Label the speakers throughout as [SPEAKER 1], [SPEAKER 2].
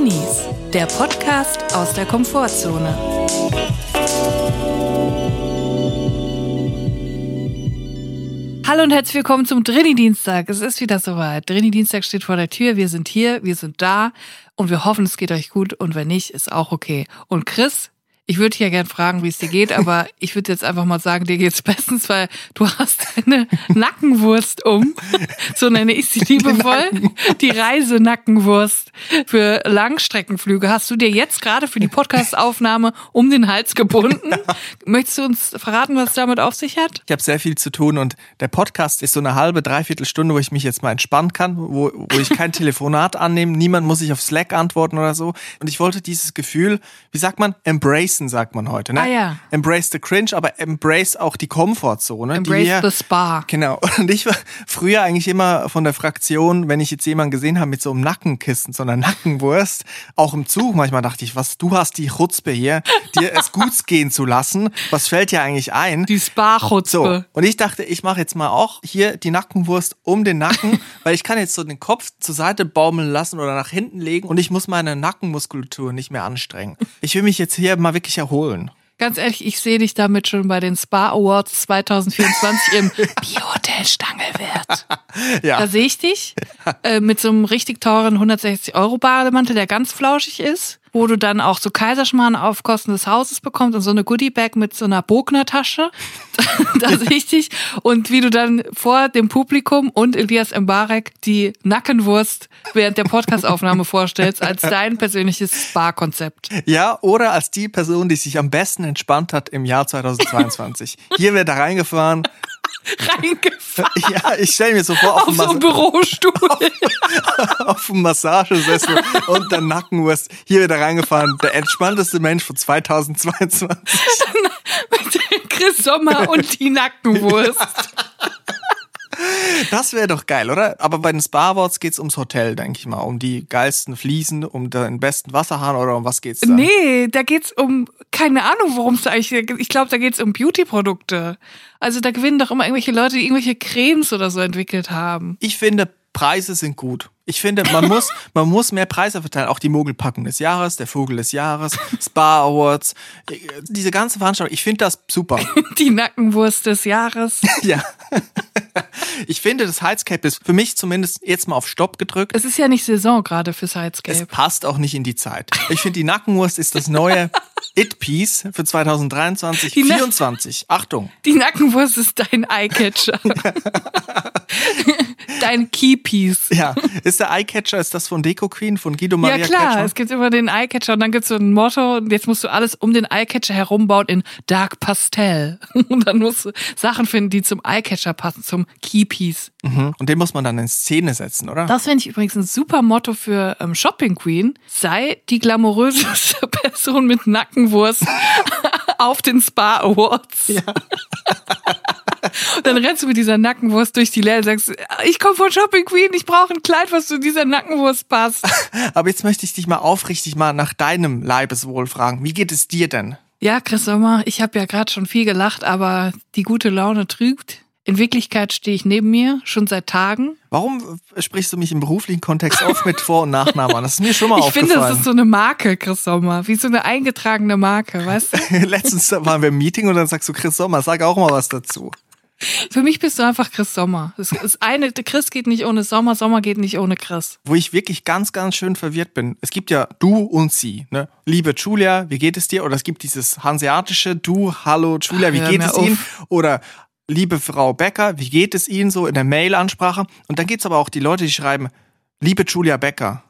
[SPEAKER 1] Drinnies, der Podcast aus der Komfortzone. Hallo und herzlich willkommen zum Drini-Dienstag. Es ist wieder soweit. Drini-Dienstag steht vor der Tür. Wir sind hier, wir sind da und wir hoffen, es geht euch gut und wenn nicht, ist auch okay. Und Chris, ich würde dich ja gern fragen, wie es dir geht, aber ich würde jetzt einfach mal sagen, dir geht's bestens, weil du hast eine Nackenwurst um. So nenne ich sie liebevoll. Die Reisenackenwurst für Langstreckenflüge hast du dir jetzt gerade für die Podcastaufnahme um den Hals gebunden. Möchtest du uns verraten, was es damit auf sich hat?
[SPEAKER 2] Ich habe sehr viel zu tun und der Podcast ist so eine halbe, dreiviertel Stunde, wo ich mich jetzt mal entspannen kann, wo, wo ich kein Telefonat annehme, niemand muss sich auf Slack antworten oder so. Und ich wollte dieses Gefühl, wie sagt man, embrace embracen, sagt man heute. Ne?
[SPEAKER 1] Ah, ja.
[SPEAKER 2] Embrace the cringe, aber embrace auch die Komfortzone.
[SPEAKER 1] Embrace
[SPEAKER 2] die
[SPEAKER 1] the spa.
[SPEAKER 2] Genau. Und ich war früher eigentlich immer von der Fraktion, wenn ich jetzt jemanden gesehen habe mit so einem Nackenkissen, so einer Nackenwurst, auch im Zug, manchmal dachte ich, was, du hast die Chutzpe hier, dir es gut gehen zu lassen. Was fällt dir eigentlich ein?
[SPEAKER 1] Die Spa-Chutzpe.
[SPEAKER 2] So. Und ich dachte, ich mache jetzt mal auch hier die Nackenwurst um den Nacken, weil ich kann jetzt so den Kopf zur Seite baumeln lassen oder nach hinten legen und ich muss meine Nackenmuskulatur nicht mehr anstrengen. Ich will mich jetzt hier mal wirklich erholen.
[SPEAKER 1] Ganz ehrlich, ich sehe dich damit schon bei den Spa Awards 2024 im Biohotel Stangelwirt.
[SPEAKER 2] Ja.
[SPEAKER 1] Da sehe ich dich äh, mit so einem richtig teuren 160 Euro Bademantel, der ganz flauschig ist wo du dann auch so Kaiserschmarrn auf Kosten des Hauses bekommst und so eine Goodiebag mit so einer Bogner-Tasche. da sehe ich dich. Und wie du dann vor dem Publikum und Elias Mbarek die Nackenwurst während der Podcastaufnahme vorstellst als dein persönliches Spa-Konzept.
[SPEAKER 2] Ja, oder als die Person, die sich am besten entspannt hat im Jahr 2022. Hier wird er reingefahren.
[SPEAKER 1] Reingefahren.
[SPEAKER 2] Ja, ich stelle mir so vor, auf,
[SPEAKER 1] auf so einem Bürostuhl.
[SPEAKER 2] Auf, auf dem Massagesessel und der Nackenwurst. Hier wird er reingefahren. Der entspannteste Mensch von 2022.
[SPEAKER 1] Mit Chris Sommer und die Nackenwurst.
[SPEAKER 2] Das wäre doch geil, oder? Aber bei den Spa Awards geht's ums Hotel, denke ich mal. Um die geilsten Fliesen, um den besten Wasserhahn oder um was geht's da?
[SPEAKER 1] Nee, da geht's um, keine Ahnung, worum es da eigentlich geht. Ich glaube, da geht's um Beauty-Produkte. Also da gewinnen doch immer irgendwelche Leute, die irgendwelche Cremes oder so entwickelt haben.
[SPEAKER 2] Ich finde, Preise sind gut. Ich finde, man muss, man muss mehr Preise verteilen. Auch die Mogelpackung des Jahres, der Vogel des Jahres, Spa Awards, diese ganze Veranstaltung. Ich finde das super.
[SPEAKER 1] Die Nackenwurst des Jahres.
[SPEAKER 2] ja. Ich finde, das Heizcape ist für mich zumindest jetzt mal auf Stopp gedrückt.
[SPEAKER 1] Es ist ja nicht Saison gerade fürs Heizcape.
[SPEAKER 2] Es passt auch nicht in die Zeit. Ich finde, die Nackenwurst ist das neue It-Piece für 2023,
[SPEAKER 1] Die Na-
[SPEAKER 2] 24. Achtung.
[SPEAKER 1] Die Nackenwurst ist dein Eyecatcher. dein Keypiece.
[SPEAKER 2] Ja, ist der Eyecatcher, ist das von Deco Queen, von Guido Maria
[SPEAKER 1] ja klar,
[SPEAKER 2] Kretschmer?
[SPEAKER 1] es gibt immer den Eyecatcher und dann gibt's so ein Motto und jetzt musst du alles um den Eyecatcher herumbauen in Dark Pastell. Und dann musst du Sachen finden, die zum Eyecatcher passen, zum Keypiece.
[SPEAKER 2] Mhm. Und den muss man dann in Szene setzen, oder?
[SPEAKER 1] Das finde ich übrigens ein super Motto für ähm, Shopping Queen. Sei die glamouröseste Person mit Nackenwurst auf den Spa Awards. Ja. Und dann rennst du mit dieser Nackenwurst durch die Läden und sagst, ich komme von Shopping Queen, ich brauche ein Kleid, was zu dieser Nackenwurst passt.
[SPEAKER 2] Aber jetzt möchte ich dich mal aufrichtig mal nach deinem Leibeswohl fragen. Wie geht es dir denn?
[SPEAKER 1] Ja, Chris Sommer, ich habe ja gerade schon viel gelacht, aber die gute Laune trügt. In Wirklichkeit stehe ich neben mir, schon seit Tagen.
[SPEAKER 2] Warum sprichst du mich im beruflichen Kontext oft mit Vor- und Nachnamen an? Das ist mir schon mal
[SPEAKER 1] Ich
[SPEAKER 2] aufgefallen.
[SPEAKER 1] finde, das ist so eine Marke, Chris Sommer, wie so eine eingetragene Marke, weißt du?
[SPEAKER 2] Letztens waren wir im Meeting und dann sagst du, Chris Sommer, sag auch mal was dazu.
[SPEAKER 1] Für mich bist du einfach Chris Sommer. Das ist eine, Chris geht nicht ohne Sommer, Sommer geht nicht ohne Chris.
[SPEAKER 2] Wo ich wirklich ganz, ganz schön verwirrt bin. Es gibt ja du und sie. Ne? Liebe Julia, wie geht es dir? Oder es gibt dieses hanseatische Du, hallo Julia, wie geht es. Ihnen? Oder liebe Frau Becker, wie geht es Ihnen so in der Mail-Ansprache? Und dann gibt's aber auch die Leute, die schreiben, liebe Julia Becker.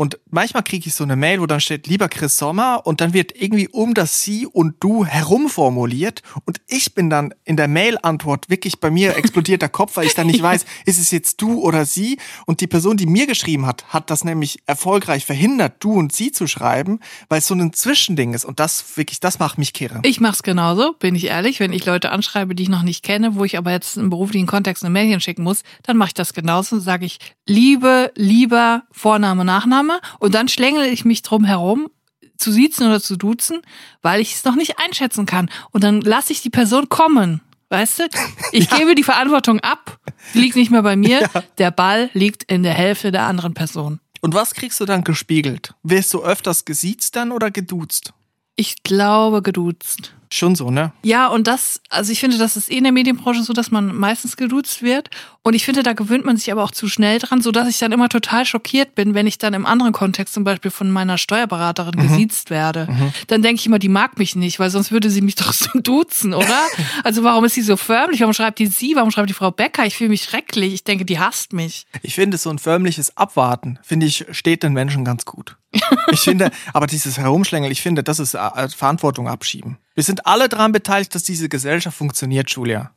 [SPEAKER 2] Und manchmal kriege ich so eine Mail, wo dann steht, lieber Chris Sommer, und dann wird irgendwie um das Sie und Du herumformuliert. Und ich bin dann in der Mail-Antwort wirklich bei mir explodiert der Kopf, weil ich dann nicht weiß, ist es jetzt du oder sie? Und die Person, die mir geschrieben hat, hat das nämlich erfolgreich verhindert, du und sie zu schreiben, weil es so ein Zwischending ist. Und das wirklich, das macht mich kirre.
[SPEAKER 1] Ich mach's genauso, bin ich ehrlich. Wenn ich Leute anschreibe, die ich noch nicht kenne, wo ich aber jetzt im beruflichen Kontext eine Mail schicken muss, dann mache ich das genauso. Sage ich Liebe, lieber, Vorname, Nachname. Und dann schlängel ich mich drum herum, zu siezen oder zu duzen, weil ich es noch nicht einschätzen kann. Und dann lasse ich die Person kommen. Weißt du? Ich gebe die Verantwortung ab. Die liegt nicht mehr bei mir. Der Ball liegt in der Hälfte der anderen Person.
[SPEAKER 2] Und was kriegst du dann gespiegelt? Wirst du öfters gesiezt dann oder geduzt?
[SPEAKER 1] Ich glaube geduzt.
[SPEAKER 2] Schon so, ne?
[SPEAKER 1] Ja, und das, also ich finde, das ist eh in der Medienbranche so, dass man meistens geduzt wird. Und ich finde, da gewöhnt man sich aber auch zu schnell dran, so dass ich dann immer total schockiert bin, wenn ich dann im anderen Kontext zum Beispiel von meiner Steuerberaterin mhm. gesiezt werde. Mhm. Dann denke ich immer, die mag mich nicht, weil sonst würde sie mich doch so duzen, oder? also warum ist sie so förmlich? Warum schreibt die sie? Warum schreibt die Frau Becker? Ich fühle mich schrecklich. Ich denke, die hasst mich.
[SPEAKER 2] Ich finde, so ein förmliches Abwarten, finde ich, steht den Menschen ganz gut. Ich finde, aber dieses Herumschlängeln, ich finde, das ist äh, Verantwortung abschieben. Wir sind alle daran beteiligt, dass diese Gesellschaft funktioniert, Julia.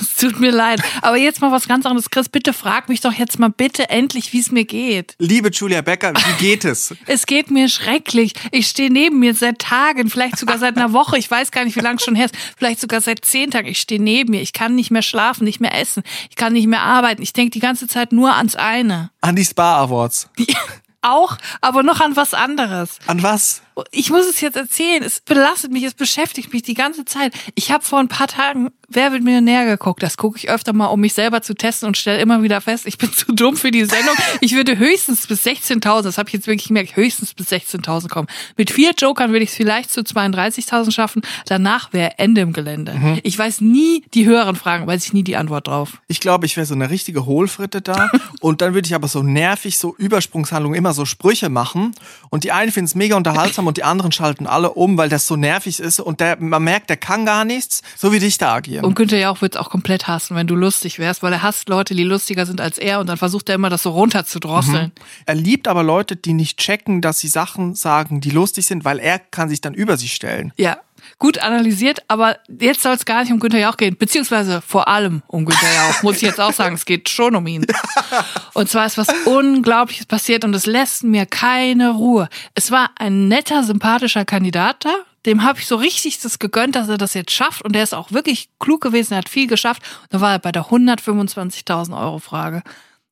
[SPEAKER 1] Es tut mir leid. Aber jetzt mal was ganz anderes. Chris, bitte frag mich doch jetzt mal bitte endlich, wie es mir geht.
[SPEAKER 2] Liebe Julia Becker, wie geht es?
[SPEAKER 1] es geht mir schrecklich. Ich stehe neben mir seit Tagen, vielleicht sogar seit einer Woche. Ich weiß gar nicht, wie lange es schon her ist. Vielleicht sogar seit zehn Tagen. Ich stehe neben mir. Ich kann nicht mehr schlafen, nicht mehr essen. Ich kann nicht mehr arbeiten. Ich denke die ganze Zeit nur ans eine.
[SPEAKER 2] An die Spa Awards.
[SPEAKER 1] auch, aber noch an was anderes.
[SPEAKER 2] An was?
[SPEAKER 1] Ich muss es jetzt erzählen. Es belastet mich, es beschäftigt mich die ganze Zeit. Ich habe vor ein paar Tagen Wer wird Millionär geguckt? Das gucke ich öfter mal, um mich selber zu testen und stelle immer wieder fest, ich bin zu dumm für die Sendung. Ich würde höchstens bis 16.000, das habe ich jetzt wirklich gemerkt, höchstens bis 16.000 kommen. Mit vier Jokern würde ich es vielleicht zu 32.000 schaffen. Danach wäre Ende im Gelände. Mhm. Ich weiß nie die höheren Fragen, weiß ich nie die Antwort drauf.
[SPEAKER 2] Ich glaube, ich wäre so eine richtige Hohlfritte da. und dann würde ich aber so nervig, so Übersprungshandlungen, immer so Sprüche machen. Und die einen finden es mega unterhaltsam und die anderen schalten alle um, weil das so nervig ist. Und der, man merkt, der kann gar nichts, so wie dich da agieren.
[SPEAKER 1] Und Günther Jauch wird es auch komplett hassen, wenn du lustig wärst, weil er hasst Leute, die lustiger sind als er und dann versucht er immer, das so runter zu drosseln. Mhm.
[SPEAKER 2] Er liebt aber Leute, die nicht checken, dass sie Sachen sagen, die lustig sind, weil er kann sich dann über sie stellen.
[SPEAKER 1] Ja, gut analysiert, aber jetzt soll es gar nicht um Günther Jauch gehen, beziehungsweise vor allem um Günther Jauch, muss ich jetzt auch sagen, es geht schon um ihn. Und zwar ist was Unglaubliches passiert und es lässt mir keine Ruhe. Es war ein netter, sympathischer Kandidat da, dem habe ich so richtig das gegönnt, dass er das jetzt schafft. Und der ist auch wirklich klug gewesen, er hat viel geschafft. Und da war er bei der 125.000 Euro Frage.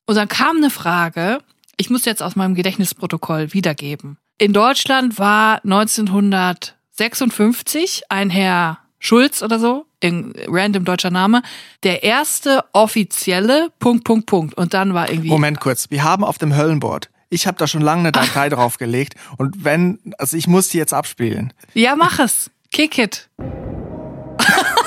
[SPEAKER 1] Und dann kam eine Frage, ich muss jetzt aus meinem Gedächtnisprotokoll wiedergeben. In Deutschland war 1956 ein Herr Schulz oder so, in random deutscher Name, der erste offizielle Punkt, Punkt, Punkt. Und dann war irgendwie.
[SPEAKER 2] Moment kurz. Wir haben auf dem Höllenboard ich habe da schon lange eine Datei draufgelegt und wenn, also ich muss die jetzt abspielen.
[SPEAKER 1] Ja, mach es. Kick it.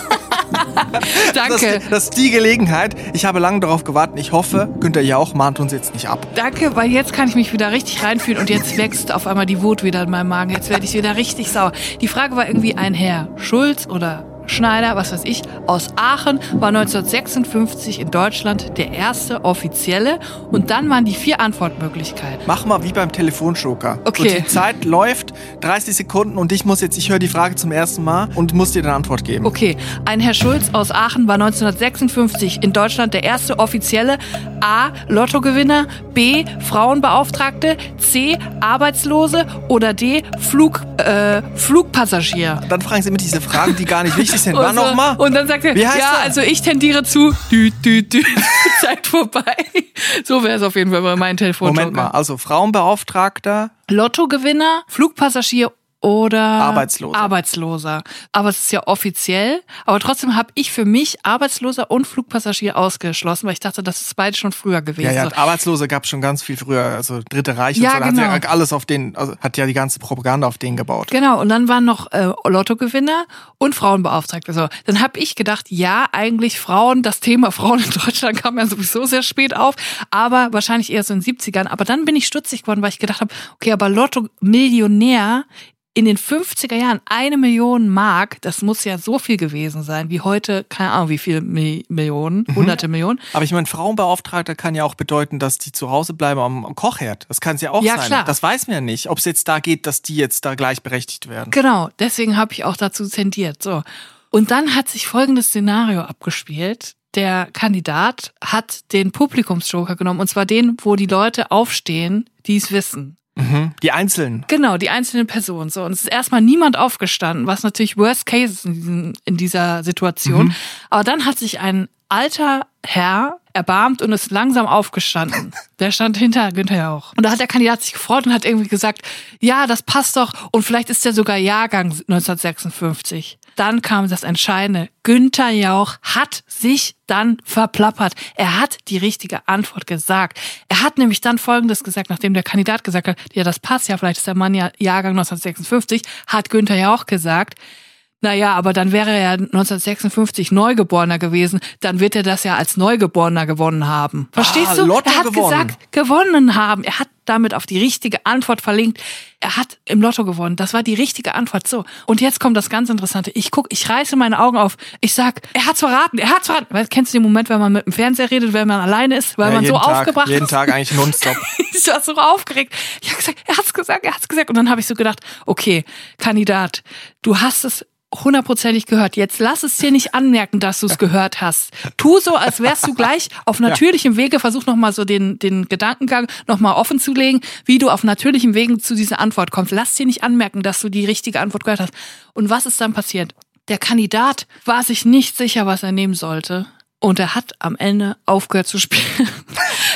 [SPEAKER 1] Danke.
[SPEAKER 2] Das, das, ist die Gelegenheit. Ich habe lange darauf gewartet. Ich hoffe, Günther Jauch mahnt uns jetzt nicht ab.
[SPEAKER 1] Danke, weil jetzt kann ich mich wieder richtig reinfühlen und jetzt wächst auf einmal die Wut wieder in meinem Magen. Jetzt werde ich wieder richtig sauer. Die Frage war irgendwie ein Herr Schulz oder Schneider, was weiß ich, aus Aachen, war 1956 in Deutschland der erste offizielle. Und dann waren die vier Antwortmöglichkeiten.
[SPEAKER 2] Mach mal wie beim Telefonjoker.
[SPEAKER 1] Okay.
[SPEAKER 2] So, die Zeit läuft, 30 Sekunden und ich muss jetzt, ich höre die Frage zum ersten Mal und muss dir eine Antwort geben.
[SPEAKER 1] Okay. Ein Herr Schulz aus Aachen war 1956 in Deutschland der erste offizielle A. Lottogewinner, B. Frauenbeauftragte, C. Arbeitslose oder D. Flug, äh, Flugpassagier.
[SPEAKER 2] Dann fragen Sie immer diese Fragen, die gar nicht wichtig sind. War so, nochmal?
[SPEAKER 1] Und dann sagt er, ja, er? also ich tendiere zu, dü, dü, dü, Zeit vorbei. So wäre es auf jeden Fall bei meinem Telefon.
[SPEAKER 2] Moment mal, also Frauenbeauftragter.
[SPEAKER 1] Lottogewinner, Flugpassagier oder
[SPEAKER 2] Arbeitsloser.
[SPEAKER 1] Arbeitsloser. Aber es ist ja offiziell. Aber trotzdem habe ich für mich Arbeitsloser und Flugpassagier ausgeschlossen, weil ich dachte, das ist beide schon früher gewesen.
[SPEAKER 2] Ja, ja, Arbeitslose gab es schon ganz viel früher. Also Dritte Reich
[SPEAKER 1] ja,
[SPEAKER 2] und so.
[SPEAKER 1] Genau.
[SPEAKER 2] Hat ja alles auf den, also hat ja die ganze Propaganda auf den gebaut.
[SPEAKER 1] Genau. Und dann waren noch äh, Lottogewinner und Frauenbeauftragte. So, dann habe ich gedacht, ja, eigentlich Frauen, das Thema Frauen in Deutschland kam ja sowieso sehr spät auf, aber wahrscheinlich eher so in den 70ern. Aber dann bin ich stutzig geworden, weil ich gedacht habe, okay, aber Lotto-Millionär in den 50er Jahren eine Million Mark, das muss ja so viel gewesen sein, wie heute, keine Ahnung, wie viele Millionen, mhm. hunderte. Millionen.
[SPEAKER 2] Aber ich meine, Frauenbeauftragter kann ja auch bedeuten, dass die zu Hause bleiben am, am Kochherd. Das kann es ja auch ja, sein. Klar. Das weiß man ja nicht, ob es jetzt da geht, dass die jetzt da gleichberechtigt werden.
[SPEAKER 1] Genau, deswegen habe ich auch dazu zendiert. So. Und dann hat sich folgendes Szenario abgespielt. Der Kandidat hat den Publikumsjoker genommen, und zwar den, wo die Leute aufstehen, die es wissen.
[SPEAKER 2] Mhm. Die einzelnen.
[SPEAKER 1] Genau, die einzelnen Personen. So. Und es ist erstmal niemand aufgestanden, was natürlich Worst Case ist in, diesem, in dieser Situation. Mhm. Aber dann hat sich ein alter Herr erbarmt und ist langsam aufgestanden. Der stand hinter Günther auch. Und da hat der Kandidat sich gefreut und hat irgendwie gesagt, ja, das passt doch. Und vielleicht ist der sogar Jahrgang 1956. dann kam das Entscheidende. Günther Jauch hat sich dann verplappert. Er hat die richtige Antwort gesagt. Er hat nämlich dann Folgendes gesagt, nachdem der Kandidat gesagt hat, ja, das passt ja, vielleicht ist der Mann ja Jahrgang 1956, hat Günther Jauch gesagt, naja, aber dann wäre er 1956 Neugeborener gewesen, dann wird er das ja als Neugeborener gewonnen haben. Verstehst
[SPEAKER 2] Ah,
[SPEAKER 1] du?
[SPEAKER 2] Lotto
[SPEAKER 1] er hat
[SPEAKER 2] gewonnen.
[SPEAKER 1] gesagt, gewonnen haben. Er hat damit auf die richtige Antwort verlinkt. Er hat im Lotto gewonnen. Das war die richtige Antwort. So. Und jetzt kommt das ganz Interessante. Ich guck, ich reiße meine Augen auf. Ich sag, er hat's verraten. Er hat's verraten. Weißt, kennst du den Moment, wenn man mit dem Fernseher redet, wenn man alleine ist, weil
[SPEAKER 2] Ja,
[SPEAKER 1] man so
[SPEAKER 2] jeden Tag,
[SPEAKER 1] aufgebracht
[SPEAKER 2] Jeden
[SPEAKER 1] ist?
[SPEAKER 2] Tag eigentlich nonstop.
[SPEAKER 1] ich war so aufgeregt. Ich habe gesagt, er hat's gesagt, er hat's gesagt. Und dann habe ich so gedacht, okay, Kandidat, du hast es hundertprozentig gehört. Jetzt lass es dir nicht anmerken, dass du es gehört hast. Tu so, als wärst du gleich auf natürlichem Wege. Versuch nochmal so den, den Gedankengang nochmal offen zu legen, wie du auf natürlichem Wegen zu dieser Antwort kommst. Lass dir nicht anmerken, dass du die richtige Antwort gehört hast. Und was ist dann passiert? Der Kandidat war sich nicht sicher, was er nehmen sollte. Und er hat am Ende aufgehört zu spielen.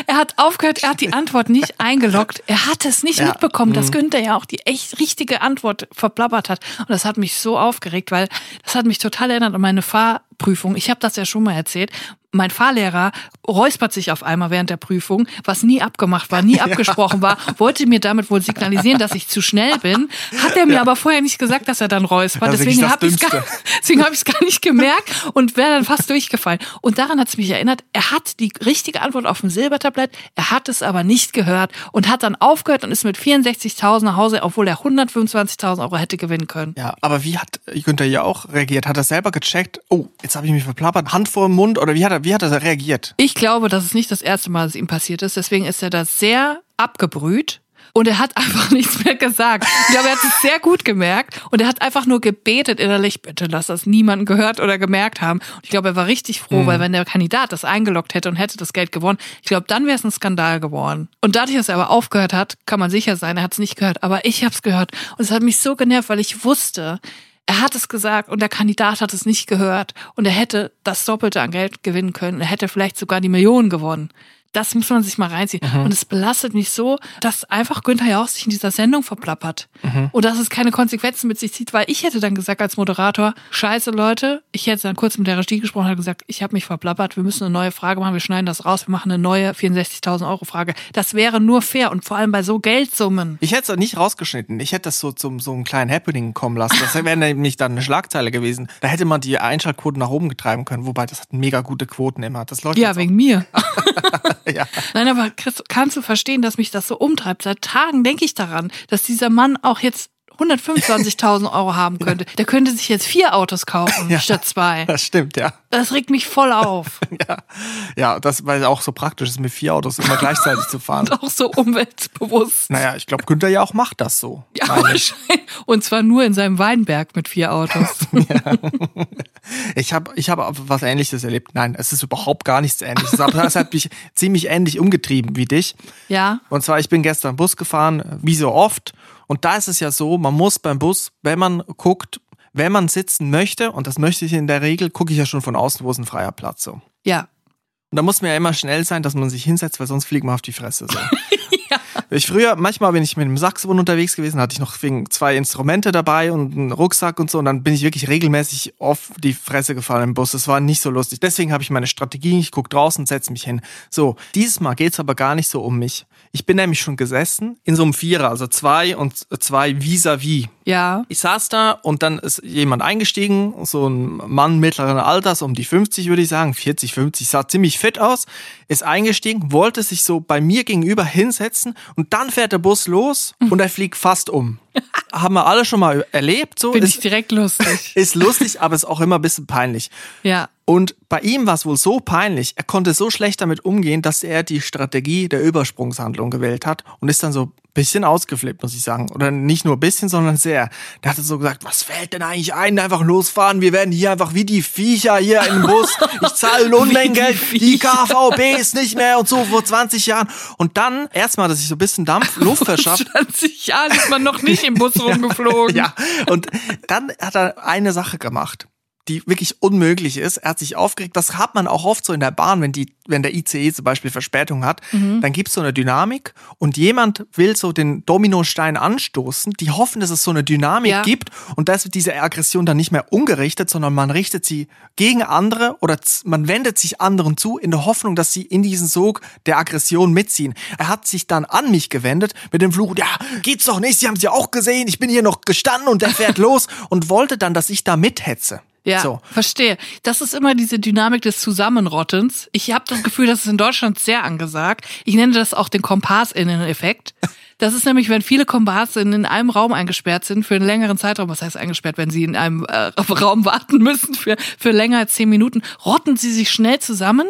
[SPEAKER 1] er hat aufgehört, er hat die Antwort nicht eingeloggt. Er hat es nicht
[SPEAKER 2] Ja.
[SPEAKER 1] mitbekommen, dass Günther ja auch die echt richtige Antwort verplappert hat. Und das hat mich so aufgeregt, weil das hat mich total erinnert an meine Fahrprüfung. Ich habe das ja schon mal erzählt. Mein Fahrlehrer räuspert sich auf einmal während der Prüfung, was nie abgemacht war, nie abgesprochen war, wollte mir damit wohl signalisieren, dass ich zu schnell bin. Hat er mir aber vorher nicht gesagt, dass er dann räuspert.
[SPEAKER 2] Das
[SPEAKER 1] Deswegen habe ich gar,
[SPEAKER 2] Dümmste.
[SPEAKER 1] deswegen habe ich es gar nicht gemerkt und wäre dann fast durchgefallen. Und daran hat es mich erinnert, er hat die richtige Antwort auf dem Silbertablett, er hat es aber nicht gehört und hat dann aufgehört und ist mit 64.000 nach Hause, obwohl er 125.000 Euro hätte gewinnen können.
[SPEAKER 2] Ja, aber wie hat Günther ja auch reagiert? Hat er selber gecheckt? Oh, jetzt habe ich mich verplappert, Hand vor dem Mund oder wie hat er, wie hat er reagiert?
[SPEAKER 1] Ich glaube, dass es nicht das erste Mal, dass ihm passiert ist. Deswegen ist er da sehr abgebrüht. Und er hat einfach nichts mehr gesagt. Ich glaube, er hat es sehr gut gemerkt. Und er hat einfach nur gebetet innerlich, bitte lass das niemanden gehört oder gemerkt haben. Und ich glaube, er war richtig froh, weil wenn der Kandidat das eingeloggt hätte und hätte das Geld gewonnen, ich glaube, dann wäre es ein Skandal geworden. Und dadurch, dass er aber aufgehört hat, kann man sicher sein, er hat es nicht gehört. Aber ich habe es gehört. Und es hat mich so genervt, weil ich wusste, er hat es gesagt und der Kandidat hat es nicht gehört und er hätte das Doppelte an Geld gewinnen können. Er hätte vielleicht sogar die Millionen gewonnen. Das muss man sich mal reinziehen. Und es belastet mich so, dass einfach Günther Jauch sich in dieser Sendung verplappert. Und dass es keine Konsequenzen mit sich zieht, weil ich hätte dann gesagt als Moderator, scheiße Leute, ich hätte dann kurz mit der Regie gesprochen und gesagt, ich habe mich verplappert, wir müssen eine neue Frage machen, wir schneiden das raus, wir machen eine neue 64.000 Euro Frage. Das wäre nur fair und vor allem bei so Geldsummen.
[SPEAKER 2] Ich hätte es nicht rausgeschnitten. Ich hätte das so zum so einem kleinen Happening kommen lassen. Das wäre nämlich dann eine Schlagzeile gewesen. Da hätte man die Einschaltquoten nach oben getreiben können. Wobei das hat mega gute Quoten immer. Das läuft
[SPEAKER 1] Ja, wegen mir.
[SPEAKER 2] Ja.
[SPEAKER 1] Nein, aber Chris, kannst du verstehen, dass mich das so umtreibt? Seit Tagen denke ich daran, dass dieser Mann auch jetzt 125.000 Euro haben könnte. Der könnte sich jetzt vier Autos kaufen
[SPEAKER 2] Ja.
[SPEAKER 1] statt zwei.
[SPEAKER 2] Das stimmt, ja.
[SPEAKER 1] Das regt mich voll auf.
[SPEAKER 2] Ja, ja das, weil es auch so praktisch ist, mit vier Autos immer gleichzeitig zu fahren.
[SPEAKER 1] Und auch so umweltbewusst.
[SPEAKER 2] Naja, ich glaube, Günther ja auch macht das so.
[SPEAKER 1] Ja, wahrscheinlich. Und zwar nur in seinem Weinberg mit vier Autos.
[SPEAKER 2] Ich habe ich hab was Ähnliches erlebt. Nein, es ist überhaupt gar nichts Ähnliches. Aber es hat mich ziemlich ähnlich umgetrieben wie dich.
[SPEAKER 1] Ja,
[SPEAKER 2] Und zwar, ich bin gestern Bus gefahren, wie so oft. Und da ist es ja so, man muss beim Bus, wenn man guckt, wenn man sitzen möchte, und das möchte ich in der Regel, gucke ich ja schon von außen, wo ist ein freier Platz so.
[SPEAKER 1] ja.
[SPEAKER 2] Und da muss man ja immer schnell sein, dass man sich hinsetzt, weil sonst fliegt man auf die Fresse. So. Ich früher, manchmal bin ich mit einem Saxophon unterwegs gewesen, hatte ich noch wegen zwei Instrumente dabei und einen Rucksack und so. Und dann bin ich wirklich regelmäßig auf die Fresse gefallen im Bus. Das war nicht so lustig. Deswegen habe ich meine Strategie, ich gucke draußen, setze mich hin. So, dieses Mal geht's aber gar nicht so um mich. Ich bin nämlich schon gesessen in so einem Vierer, also zwei und zwei vis-à-vis.
[SPEAKER 1] Ja.
[SPEAKER 2] Ich saß da und dann ist jemand eingestiegen, so ein Mann mittleren Alters, um die 50 würde ich sagen, 40, 50, sah ziemlich fit aus, ist eingestiegen, wollte sich so bei mir gegenüber hinsetzen und dann fährt der Bus los und er fliegt fast um. Haben wir alle schon mal erlebt, so
[SPEAKER 1] Bin ich direkt lustig.
[SPEAKER 2] ist lustig, aber ist auch immer ein bisschen peinlich.
[SPEAKER 1] Ja.
[SPEAKER 2] Und bei ihm war es wohl so peinlich, er konnte so schlecht damit umgehen, dass er die Strategie der Übersprungshandlung gewählt hat und ist dann so bisschen ausgeflippt, muss ich sagen. Oder nicht nur ein bisschen, sondern sehr. Der hatte so gesagt, was fällt denn eigentlich ein? Einfach losfahren, wir werden hier einfach wie die Viecher hier im Bus. Ich zahle Unmengen Geld, die KVB ist nicht mehr und so vor 20 Jahren. Und dann erstmal, dass ich so ein bisschen Dampf, Luft verschafft.
[SPEAKER 1] 20 Jahre ist man noch nicht im Bus rumgeflogen.
[SPEAKER 2] Ja, und dann hat er eine Sache gemacht. Die wirklich unmöglich ist. Er hat sich aufgeregt. Das hat man auch oft so in der Bahn, wenn die, wenn der ICE zum Beispiel Verspätung hat,
[SPEAKER 1] Mhm.
[SPEAKER 2] dann gibt's so eine Dynamik und jemand will so den Dominostein anstoßen. Die hoffen, dass es so eine Dynamik
[SPEAKER 1] Ja.
[SPEAKER 2] gibt und dass wird diese Aggression dann nicht mehr ungerichtet, sondern man richtet sie gegen andere oder man wendet sich anderen zu in der Hoffnung, dass sie in diesen Sog der Aggression mitziehen. Er hat sich dann an mich gewendet mit dem Fluch, ja, geht's doch nicht, Sie haben es ja auch gesehen, ich bin hier noch gestanden und der fährt los und wollte dann, dass ich da mithetze.
[SPEAKER 1] Ja,
[SPEAKER 2] So.
[SPEAKER 1] verstehe. Das ist immer diese Dynamik des Zusammenrottens. Ich habe das Gefühl, das ist in Deutschland sehr angesagt. Ich nenne das auch den Komparsinnen-Effekt. Das ist nämlich, wenn viele Komparsinnen in einem Raum eingesperrt sind für einen längeren Zeitraum, was heißt eingesperrt, wenn sie in einem äh, Raum warten müssen für, für länger als zehn Minuten, rotten sie sich schnell zusammen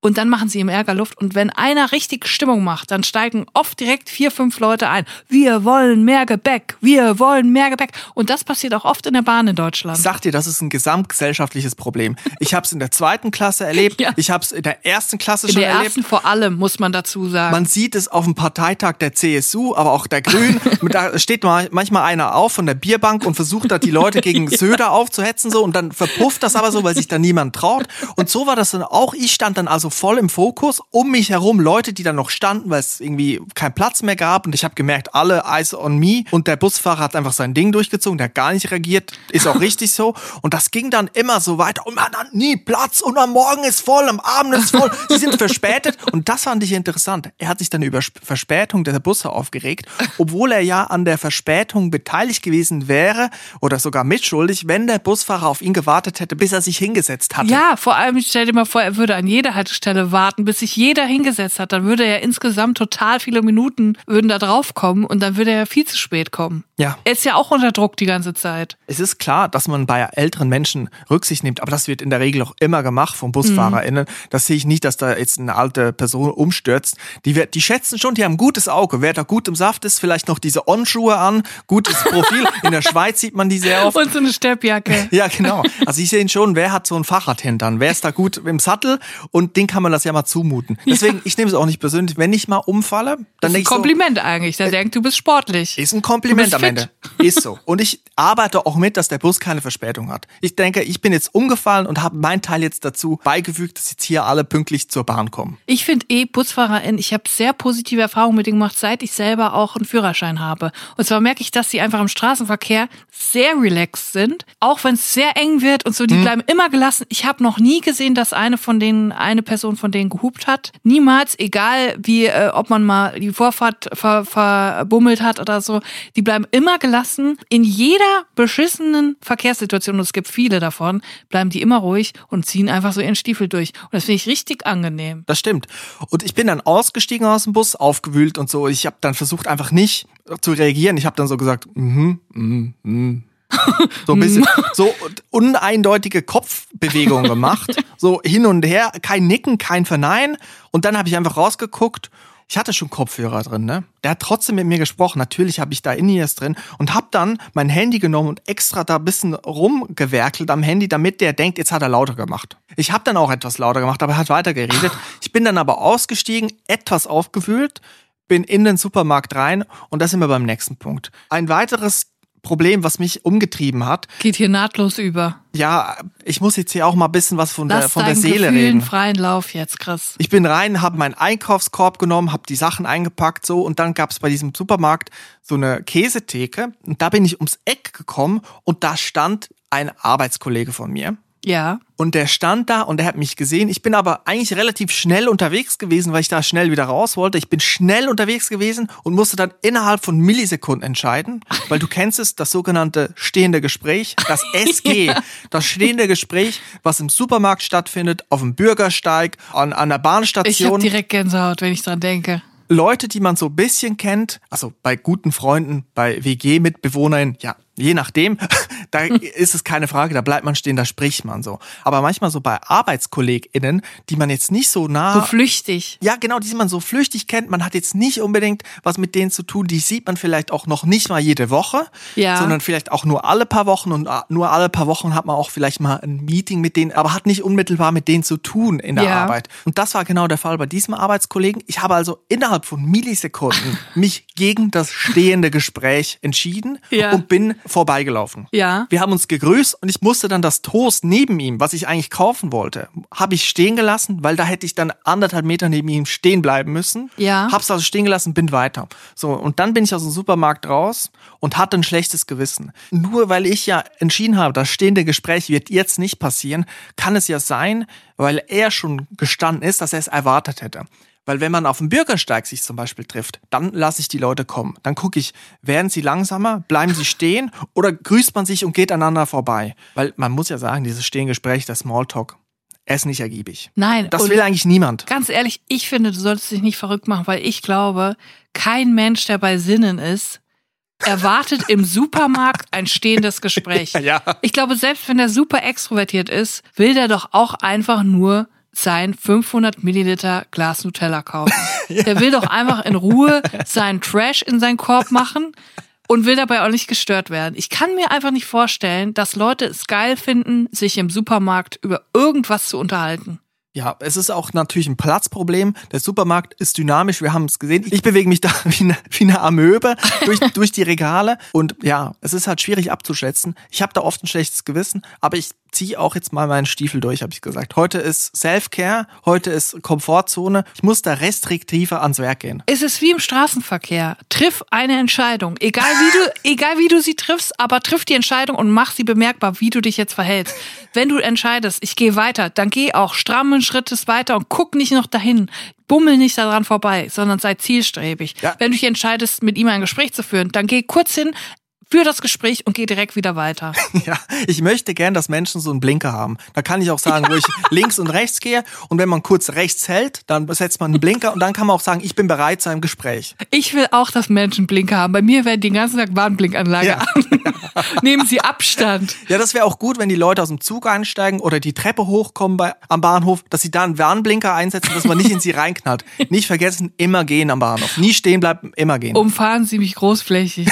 [SPEAKER 1] und dann machen sie im Ärger Luft. Und wenn einer richtig Stimmung macht, dann steigen oft direkt vier, fünf Leute ein. Wir wollen mehr Gebäck. Wir wollen mehr Gebäck. Und das passiert auch oft in der Bahn in Deutschland.
[SPEAKER 2] Ich sag dir, das ist ein gesamtgesellschaftliches Problem. Ich habe es in der zweiten Klasse erlebt,
[SPEAKER 1] Ja.
[SPEAKER 2] ich habe es in der ersten Klasse
[SPEAKER 1] In
[SPEAKER 2] schon
[SPEAKER 1] der
[SPEAKER 2] erlebt.
[SPEAKER 1] ersten vor allem, muss man dazu sagen.
[SPEAKER 2] Man sieht es auf dem Parteitag der CSU, aber auch der Grünen. da steht ma- manchmal einer auf von der Bierbank und versucht da die Leute gegen Söder aufzuhetzen so und dann verpufft das aber so, weil sich da niemand traut. Und so war das dann auch. Ich stand dann also voll im Fokus. Um mich herum Leute, die dann noch standen, weil es irgendwie keinen Platz mehr gab. Und ich habe gemerkt, alle eyes on me. Und der Busfahrer hat einfach sein Ding durchgezogen. Der hat gar nicht reagiert. Ist auch richtig so. Und das ging dann immer so weiter. Und man hat nie Platz. Und am Morgen ist voll, am Abend ist voll. Sie sind verspätet. Und das fand ich interessant. Er hat sich dann über Sp- Verspätung der Busse aufgeregt, obwohl er ja an der Verspätung beteiligt gewesen wäre oder sogar mitschuldig, wenn der Busfahrer auf ihn gewartet hätte, bis er sich hingesetzt hatte.
[SPEAKER 1] ja, vor allem stell dir mal vor, er würde an jeder Haltestelle warten, bis sich jeder hingesetzt hat. Dann würde er insgesamt total viele Minuten würden da drauf kommen und dann würde er viel zu spät kommen.
[SPEAKER 2] Ja.
[SPEAKER 1] Er ist ja auch unter Druck die ganze Zeit.
[SPEAKER 2] Es ist klar, dass man bei älteren Menschen Rücksicht nimmt, aber das wird in der Regel auch immer gemacht von BusfahrerInnen. Das sehe ich nicht, dass da jetzt eine alte Person umstürzt. Die, wird- die schätzen schon, die haben ein gutes Auge. Wer da gut im Saft ist, vielleicht noch diese On-Schuhe an, gutes Profil. In der Schweiz sieht man die sehr oft.
[SPEAKER 1] Und so eine Steppjacke.
[SPEAKER 2] Ja, genau. Also ich sehe schon, wer hat so ein Fahrrad hintern? Wer ist da gut im Sattel? Und den kann man das ja mal zumuten. Deswegen, ich nehme es auch nicht persönlich. Wenn ich mal umfalle, dann
[SPEAKER 1] Das ist ein
[SPEAKER 2] denke ich so,
[SPEAKER 1] Kompliment eigentlich. Der denkt, du bist sportlich.
[SPEAKER 2] ist ein Kompliment
[SPEAKER 1] Du
[SPEAKER 2] am
[SPEAKER 1] bist
[SPEAKER 2] Ende. Ist so. Und ich arbeite auch mit, dass der Bus keine Verspätung hat. Ich denke, ich bin jetzt umgefallen und habe meinen Teil jetzt dazu beigefügt, dass jetzt hier alle pünktlich zur Bahn kommen.
[SPEAKER 1] Ich finde eh BusfahrerInnen, ich habe sehr positive Erfahrungen mit denen gemacht, seit ich selber auch einen Führerschein habe. Und zwar merke ich, dass sie einfach im Straßenverkehr sehr relaxed sind, auch wenn es sehr eng wird und so, die bleiben immer gelassen. Ich habe noch nie gesehen, dass eine von denen, eine Person von denen gehupt hat. Niemals, egal wie, äh, ob man mal die Vorfahrt ver, verbummelt hat oder so, die bleiben immer gelassen. In jeder beschissenen Verkehrssituation, und es gibt viele davon, bleiben die immer ruhig und ziehen einfach so ihren Stiefel durch. Und das finde ich richtig angenehm.
[SPEAKER 2] Das stimmt. Und ich bin dann ausgestiegen aus dem Bus, aufgewühlt und so. Ich habe dann versucht, einfach nicht zu reagieren. Ich habe dann so gesagt, mhm, mhm, mhm. So ein bisschen so uneindeutige Kopfbewegungen gemacht. So hin und her, kein Nicken, kein Verneinen. Und dann habe ich einfach rausgeguckt. Ich hatte schon Kopfhörer drin, ne? Der hat trotzdem mit mir gesprochen. Natürlich habe ich da In-Ears drin und habe dann mein Handy genommen und extra da ein bisschen rumgewerkelt am Handy, damit der denkt, jetzt hat er lauter gemacht. Ich habe dann auch etwas lauter gemacht, aber er hat weiter geredet. Ich bin dann aber ausgestiegen, etwas aufgewühlt, bin in den Supermarkt rein und da sind wir beim nächsten Punkt. Ein weiteres Problem, was mich umgetrieben hat,
[SPEAKER 1] Geht hier nahtlos über.
[SPEAKER 2] ja, ich muss jetzt hier auch mal ein bisschen was von der,
[SPEAKER 1] Lass
[SPEAKER 2] von der Seele
[SPEAKER 1] Gefühlen
[SPEAKER 2] reden.
[SPEAKER 1] freien Lauf jetzt, Chris.
[SPEAKER 2] Ich bin rein, habe meinen Einkaufskorb genommen, habe die Sachen eingepackt so und dann gab's bei diesem Supermarkt so eine Käsetheke und da bin ich ums Eck gekommen und da stand ein Arbeitskollege von mir
[SPEAKER 1] Ja.
[SPEAKER 2] und der stand da und er hat mich gesehen. Ich bin aber eigentlich relativ schnell unterwegs gewesen, weil ich da schnell wieder raus wollte. Ich bin schnell unterwegs gewesen und musste dann innerhalb von Millisekunden entscheiden, weil du kennst es, das sogenannte stehende Gespräch, das SG, das stehende Gespräch, was im Supermarkt stattfindet, auf dem Bürgersteig, an, an der
[SPEAKER 1] Ich habe
[SPEAKER 2] Bahnstation.
[SPEAKER 1] direkt Gänsehaut, wenn ich dran denke.
[SPEAKER 2] Leute, die man so ein bisschen kennt, also bei guten Freunden, bei WG-Mitbewohnern, ja, je nachdem, da ist es keine Frage, da bleibt man stehen, da spricht man so. Aber manchmal so bei ArbeitskollegInnen, die man jetzt nicht so nah.
[SPEAKER 1] So flüchtig.
[SPEAKER 2] ja, genau, die man so flüchtig kennt. Man hat jetzt nicht unbedingt was mit denen zu tun. Die sieht man vielleicht auch noch nicht mal jede Woche,
[SPEAKER 1] Ja.
[SPEAKER 2] sondern vielleicht auch nur alle paar Wochen. Und ah, nur alle paar Wochen hat man auch vielleicht mal ein Meeting mit denen, aber hat nicht unmittelbar mit denen zu tun in der
[SPEAKER 1] Ja.
[SPEAKER 2] Arbeit. Und das war genau der Fall bei diesem Arbeitskollegen. Ich habe also innerhalb von Millisekunden mich gegen das stehende Gespräch entschieden
[SPEAKER 1] Ja.
[SPEAKER 2] und bin vorbeigelaufen.
[SPEAKER 1] Ja.
[SPEAKER 2] Wir haben uns gegrüßt und ich musste dann das Toast neben ihm, was ich eigentlich kaufen wollte, habe ich stehen gelassen, weil da hätte ich dann anderthalb Meter neben ihm stehen bleiben müssen.
[SPEAKER 1] Ja.
[SPEAKER 2] Hab's also stehen gelassen, bin weiter. So, und dann bin ich aus dem Supermarkt raus und hatte ein schlechtes Gewissen. Nur weil ich ja entschieden habe, das stehende Gespräch wird jetzt nicht passieren, kann es ja sein, weil er schon gestanden ist, dass er es erwartet hätte. Weil wenn man auf dem Bürgersteig sich zum Beispiel trifft, dann lasse ich die Leute kommen. Dann gucke ich, werden sie langsamer, bleiben sie stehen oder grüßt man sich und geht aneinander vorbei. Weil man muss ja sagen, dieses Stehengespräch, das Smalltalk, er ist nicht ergiebig.
[SPEAKER 1] Nein.
[SPEAKER 2] Das will eigentlich niemand.
[SPEAKER 1] ganz ehrlich, ich finde, du solltest dich nicht verrückt machen, weil ich glaube, kein Mensch, der bei Sinnen ist, erwartet im Supermarkt ein stehendes Gespräch.
[SPEAKER 2] Ja.
[SPEAKER 1] Ich glaube, selbst wenn er super extrovertiert ist, will der doch auch einfach nur sein 500 Milliliter Glas Nutella kaufen. Der will doch einfach in Ruhe seinen Trash in seinen Korb machen und will dabei auch nicht gestört werden. Ich kann mir einfach nicht vorstellen, dass Leute es geil finden, sich im Supermarkt über irgendwas zu unterhalten.
[SPEAKER 2] Ja, es ist auch natürlich ein Platzproblem. Der Supermarkt ist dynamisch, wir haben es gesehen. Ich bewege mich da wie eine, wie eine Amöbe durch, durch die Regale. Und ja, es ist halt schwierig abzuschätzen. Ich habe da oft ein schlechtes Gewissen, aber ich ziehe auch jetzt mal meinen Stiefel durch, habe ich gesagt. Heute ist Self-Care, heute ist Komfortzone. Ich muss da restriktiver ans Werk gehen.
[SPEAKER 1] Es ist wie im Straßenverkehr. Triff eine Entscheidung. Egal wie du, egal wie du sie triffst, aber triff die Entscheidung und mach sie bemerkbar, wie du dich jetzt verhältst. Wenn du entscheidest, ich gehe weiter, dann geh auch strammen Schrittes weiter und guck nicht noch dahin. Bummel nicht daran vorbei, sondern sei zielstrebig.
[SPEAKER 2] Ja.
[SPEAKER 1] Wenn du dich entscheidest, mit ihm ein Gespräch zu führen, dann geh kurz hin, führ das Gespräch und geh direkt wieder weiter.
[SPEAKER 2] Ja, ich möchte gern, dass Menschen so einen Blinker haben. Da kann ich auch sagen, wo ich links und rechts gehe. Und wenn man kurz rechts hält, dann setzt man einen Blinker und dann kann man auch sagen, ich bin bereit zu einem Gespräch.
[SPEAKER 1] Ich will auch, dass Menschen Blinker haben. Bei mir werden den ganzen Tag Warnblinkanlage
[SPEAKER 2] Ja.
[SPEAKER 1] an. Nehmen Sie Abstand.
[SPEAKER 2] Ja, das wäre auch gut, wenn die Leute aus dem Zug einsteigen oder die Treppe hochkommen bei, am Bahnhof, dass sie da einen Warnblinker einsetzen, dass man nicht in sie reinknallt. Nicht vergessen, immer gehen am Bahnhof. Nie stehen bleiben, immer gehen.
[SPEAKER 1] Umfahren Sie mich großflächig.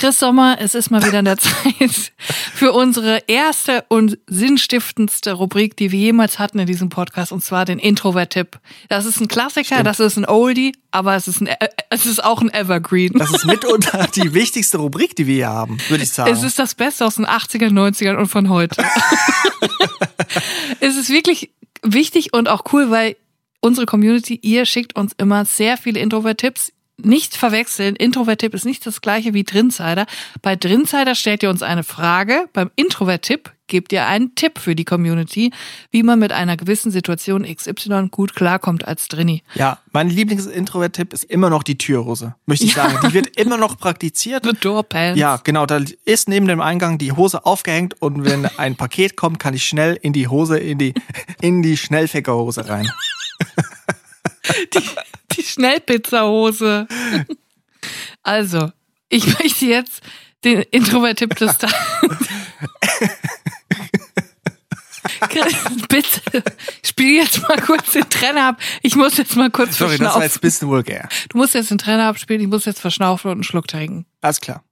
[SPEAKER 1] Chris Sommer, es ist mal wieder an der Zeit für unsere erste und sinnstiftendste Rubrik, die wir jemals hatten in diesem Podcast, und zwar den Introvert-Tipp. Das ist ein Klassiker,
[SPEAKER 2] Stimmt.
[SPEAKER 1] das ist ein Oldie, aber es ist, ein, äh, es ist auch ein Evergreen.
[SPEAKER 2] Das ist mitunter die wichtigste Rubrik, die wir hier haben, würde ich sagen.
[SPEAKER 1] Es ist das Beste aus den 80ern, 90ern und von heute. es ist wirklich wichtig und auch cool, weil unsere Community, ihr schickt uns immer sehr viele Introvert-Tipps. Nicht verwechseln, Introvert-Tipp ist nicht das gleiche wie Drinsider. Bei Drinsider stellt ihr uns eine Frage, beim Introvert-Tipp gebt ihr einen Tipp für die Community, wie man mit einer gewissen Situation XY gut klarkommt als Drini.
[SPEAKER 2] ja, mein Lieblings-Introvert-Tipp ist immer noch die Türhose, möchte ich sagen. Die wird immer noch praktiziert.
[SPEAKER 1] The Door Pants.
[SPEAKER 2] Ja, genau, da ist neben dem Eingang die Hose aufgehängt und wenn ein Paket kommt, kann ich schnell in die Hose, in die, in die Schnellfäckerhose rein.
[SPEAKER 1] Die Schnellpizzahose. Also, ich möchte jetzt den Introvert-Tipp des Tages. Bitte, spiel jetzt mal kurz den Trenner ab. Ich muss jetzt mal kurz
[SPEAKER 2] Sorry, das war
[SPEAKER 1] verschnaufen.
[SPEAKER 2] jetzt ein bisschen vulgär.
[SPEAKER 1] Du musst jetzt den Trenner abspielen, ich muss jetzt verschnaufen und einen Schluck trinken.
[SPEAKER 2] Alles klar.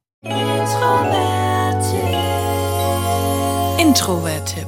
[SPEAKER 1] Introvert-Tipp.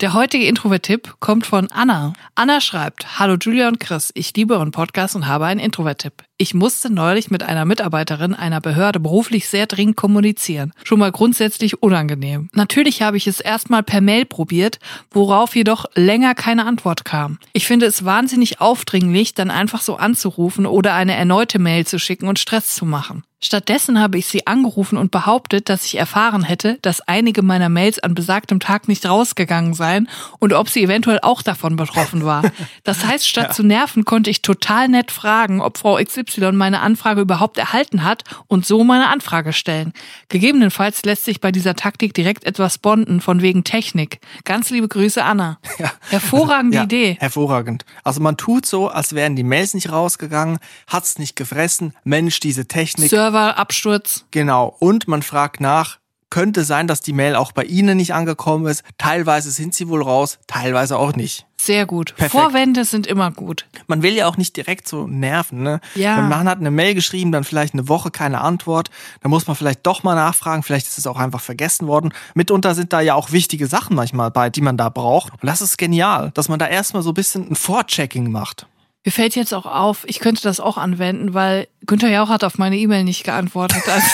[SPEAKER 1] Der heutige Introvert-Tipp kommt von Anna. Anna schreibt, Hallo Julia und Chris, ich liebe euren Podcast und habe einen Introvert-Tipp. Ich musste neulich mit einer Mitarbeiterin einer Behörde beruflich sehr dringend kommunizieren. Schon mal grundsätzlich unangenehm. Natürlich habe ich es erstmal per Mail probiert, worauf jedoch länger keine Antwort kam. Ich finde es wahnsinnig aufdringlich, dann einfach so anzurufen oder eine erneute Mail zu schicken und Stress zu machen. Stattdessen habe ich sie angerufen und behauptet, dass ich erfahren hätte, dass einige meiner Mails an besagtem Tag nicht rausgegangen seien und ob sie eventuell auch davon betroffen war. Das heißt, statt zu nerven, konnte ich total nett fragen, ob Frau XY meine Anfrage überhaupt erhalten hat und so meine Anfrage stellen. Gegebenenfalls lässt sich bei dieser Taktik direkt etwas bonden von wegen Technik. Ganz liebe Grüße, Anna.
[SPEAKER 2] Ja.
[SPEAKER 1] Hervorragende
[SPEAKER 2] Ja,
[SPEAKER 1] Idee.
[SPEAKER 2] Hervorragend. Also man tut so, als wären die Mails nicht rausgegangen, hat's nicht gefressen. Mensch, diese Technik.
[SPEAKER 1] Serverabsturz.
[SPEAKER 2] Genau. Und man fragt nach, könnte sein, dass die Mail auch bei Ihnen nicht angekommen ist. Teilweise sind sie wohl raus, teilweise auch nicht.
[SPEAKER 1] Sehr gut.
[SPEAKER 2] Perfekt.
[SPEAKER 1] Vorwände sind immer gut.
[SPEAKER 2] Man will ja auch nicht direkt so nerven, ne?
[SPEAKER 1] Ja.
[SPEAKER 2] Wenn man hat eine Mail geschrieben, dann vielleicht eine Woche keine Antwort, dann muss man vielleicht doch mal nachfragen, vielleicht ist es auch einfach vergessen worden. Mitunter sind da ja auch wichtige Sachen manchmal bei, die man da braucht. Und das ist genial, dass man da erstmal so ein bisschen ein Vorchecking macht.
[SPEAKER 1] Mir fällt jetzt auch auf, ich könnte das auch anwenden, weil Günther Jauch hat auf meine E-Mail nicht geantwortet, als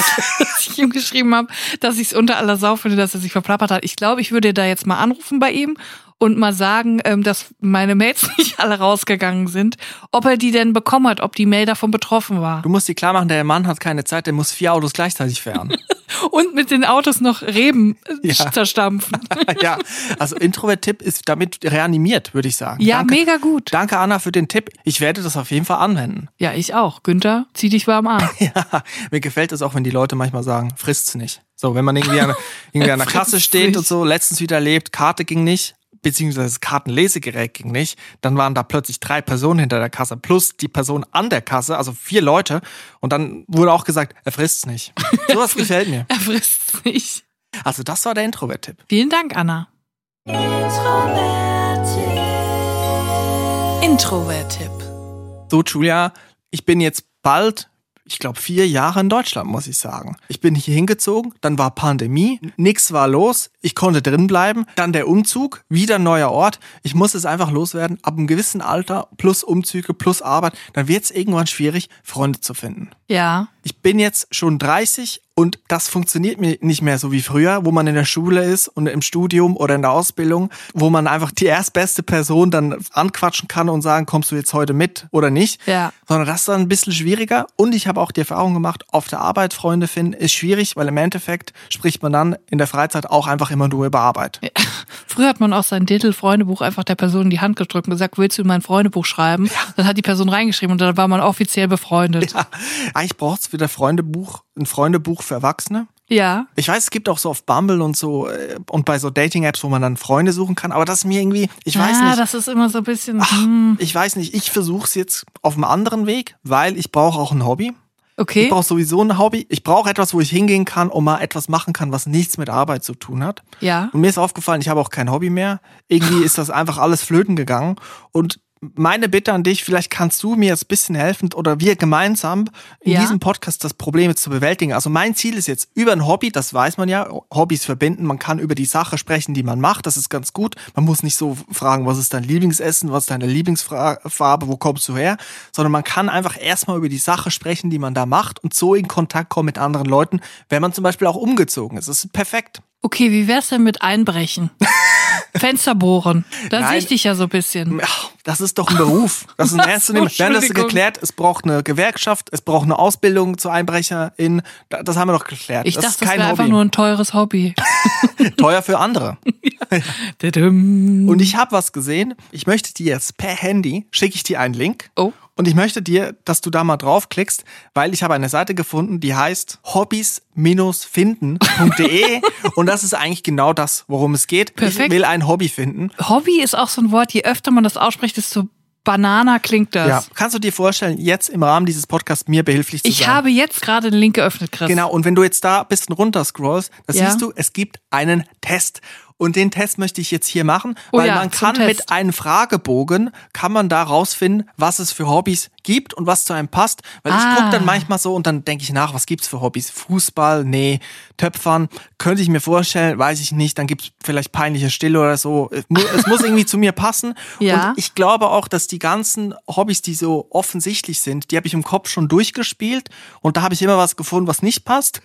[SPEAKER 1] ich ihm geschrieben habe, dass ich es unter aller Sau finde, dass er sich verplappert hat. Ich glaube, ich würde da jetzt mal anrufen bei ihm und mal sagen, ähm, dass meine Mails nicht alle rausgegangen sind, ob er die denn bekommen hat, ob die Mail davon betroffen war.
[SPEAKER 2] Du musst dir klar machen, der Mann hat keine Zeit, der muss vier Autos gleichzeitig fahren.
[SPEAKER 1] Und mit den Autos noch Reben äh,
[SPEAKER 2] Ja.
[SPEAKER 1] zerstampfen.
[SPEAKER 2] ja, also Introvert-Tipp ist damit reanimiert, würde ich sagen.
[SPEAKER 1] Ja,
[SPEAKER 2] Danke.
[SPEAKER 1] mega gut.
[SPEAKER 2] Danke, Anna, für den Tipp. Ich werde das auf jeden Fall anwenden.
[SPEAKER 1] Ja, ich auch. Günther, zieh dich warm an.
[SPEAKER 2] Ja, mir gefällt es auch, wenn die Leute manchmal sagen, frisst's nicht. So, wenn man irgendwie an, irgendwie an der Kasse steht
[SPEAKER 1] nicht.
[SPEAKER 2] und so, letztens wieder erlebt, Karte ging nicht, beziehungsweise das Kartenlesegerät ging nicht, dann waren da plötzlich drei Personen hinter der Kasse plus die Person an der Kasse, also vier Leute. Und dann wurde auch gesagt, er frisst's nicht. Sowas gefällt mir.
[SPEAKER 1] Er frisst nicht.
[SPEAKER 2] Also das war der Introvert-Tipp.
[SPEAKER 1] Vielen Dank, Anna. Introvert-Tipp.
[SPEAKER 2] So, Julia, ich bin jetzt bald, ich glaube, vier Jahre in Deutschland, muss ich sagen. Ich bin hier hingezogen, dann war Pandemie, nix war los, ich konnte drin bleiben, dann der Umzug, wieder ein neuer Ort. Ich muss es einfach loswerden. Ab einem gewissen Alter plus Umzüge plus Arbeit, dann wird es irgendwann schwierig, Freunde zu finden.
[SPEAKER 1] Ja.
[SPEAKER 2] Ich bin jetzt schon 30 und das funktioniert mir nicht mehr so wie früher, wo man in der Schule ist und im Studium oder in der Ausbildung, wo man einfach die erstbeste Person dann anquatschen kann und sagen, kommst du jetzt heute mit oder nicht?
[SPEAKER 1] Ja.
[SPEAKER 2] Sondern das ist dann ein bisschen schwieriger. Und ich habe auch die Erfahrung gemacht, auf der Arbeit Freunde finden ist schwierig, weil im Endeffekt spricht man dann in der Freizeit auch einfach immer nur über Arbeit.
[SPEAKER 1] Früher hat man auch sein Titel-Freundebuch einfach der Person in die Hand gedrückt und gesagt, willst du in mein Freundebuch schreiben? Dann hat die Person reingeschrieben und dann war man offiziell befreundet.
[SPEAKER 2] Ja, eigentlich braucht es wieder Freundebuch, ein Freundebuch für Erwachsene.
[SPEAKER 1] Ja.
[SPEAKER 2] Ich weiß, es gibt auch so auf Bumble und so äh, und bei so Dating-Apps, wo man dann Freunde suchen kann, aber das ist mir irgendwie, ich weiß
[SPEAKER 1] ah,
[SPEAKER 2] nicht.
[SPEAKER 1] das ist immer so ein bisschen.
[SPEAKER 2] Ach,
[SPEAKER 1] hm,
[SPEAKER 2] ich weiß nicht, ich versuche es jetzt auf einem anderen Weg, weil ich brauche auch ein Hobby. Ich
[SPEAKER 1] okay.
[SPEAKER 2] brauche sowieso ein Hobby. Ich brauche etwas, wo ich hingehen kann und mal etwas machen kann, was nichts mit Arbeit zu tun hat.
[SPEAKER 1] Ja.
[SPEAKER 2] Und mir ist aufgefallen, ich habe auch kein Hobby mehr. Irgendwie ist das einfach alles flöten gegangen. Und meine Bitte an dich, vielleicht kannst du mir jetzt ein bisschen helfen oder wir gemeinsam in
[SPEAKER 1] Ja.
[SPEAKER 2] diesem Podcast das Problem jetzt zu bewältigen. Also mein Ziel ist jetzt über ein Hobby, das weiß man ja, Hobbys verbinden, man kann über die Sache sprechen, die man macht, das ist ganz gut. Man muss nicht so fragen, was ist dein Lieblingsessen, was ist deine Lieblingsfarbe, wo kommst du her, sondern man kann einfach erstmal über die Sache sprechen, die man da macht und so in Kontakt kommen mit anderen Leuten, wenn man zum Beispiel auch umgezogen ist. Das ist perfekt.
[SPEAKER 1] Okay, wie wär's denn mit Einbrechen? Fenster bohren. Da
[SPEAKER 2] Nein.
[SPEAKER 1] sehe ich dich ja so ein bisschen.
[SPEAKER 2] Ach, das ist doch ein Beruf. Das ist ein
[SPEAKER 1] Ach
[SPEAKER 2] ernst zu
[SPEAKER 1] so,
[SPEAKER 2] nehmen. Wir haben das geklärt. Es braucht eine Gewerkschaft, es braucht eine Ausbildung zur Einbrecherin. Da- Das haben wir doch geklärt.
[SPEAKER 1] Ich
[SPEAKER 2] das
[SPEAKER 1] dachte,
[SPEAKER 2] ist
[SPEAKER 1] das
[SPEAKER 2] kein
[SPEAKER 1] wäre einfach nur ein teures Hobby.
[SPEAKER 2] Teuer für andere.
[SPEAKER 1] Dadum.
[SPEAKER 2] Und ich habe was gesehen. Ich möchte dir jetzt per Handy, schicke ich dir einen Link.
[SPEAKER 1] Oh.
[SPEAKER 2] Und ich möchte dir, dass du da mal draufklickst, weil ich habe eine Seite gefunden, die heißt hobbys-finden.de und das ist eigentlich genau das, worum es geht.
[SPEAKER 1] Perfekt.
[SPEAKER 2] Ich will ein Hobby finden.
[SPEAKER 1] Hobby ist auch so ein Wort, je öfter man das ausspricht, desto bananer klingt das.
[SPEAKER 2] Ja. Kannst du dir vorstellen, jetzt im Rahmen dieses Podcasts mir behilflich zu
[SPEAKER 1] Ich
[SPEAKER 2] sein?
[SPEAKER 1] habe jetzt gerade den Link geöffnet, Chris.
[SPEAKER 2] Genau, und wenn du jetzt da ein bisschen runter scrollst, da
[SPEAKER 1] Ja.
[SPEAKER 2] siehst du, es gibt einen Test. Und den Test möchte ich jetzt hier machen,
[SPEAKER 1] Oh
[SPEAKER 2] weil
[SPEAKER 1] ja,
[SPEAKER 2] man kann
[SPEAKER 1] Test.
[SPEAKER 2] mit einem Fragebogen, kann man da rausfinden, was es für Hobbys gibt und was zu einem passt. Weil ich
[SPEAKER 1] Ah.
[SPEAKER 2] gucke dann manchmal so und dann denke ich nach, was gibt's für Hobbys? Fußball? Nee. Töpfern? Könnte ich mir vorstellen, weiß ich nicht. Dann gibt's vielleicht peinliche Stille oder so. Es mu- es muss irgendwie zu mir passen.
[SPEAKER 1] Ja.
[SPEAKER 2] Und ich glaube auch, dass die ganzen Hobbys, die so offensichtlich sind, die habe ich im Kopf schon durchgespielt und da habe ich immer was gefunden, was nicht passt.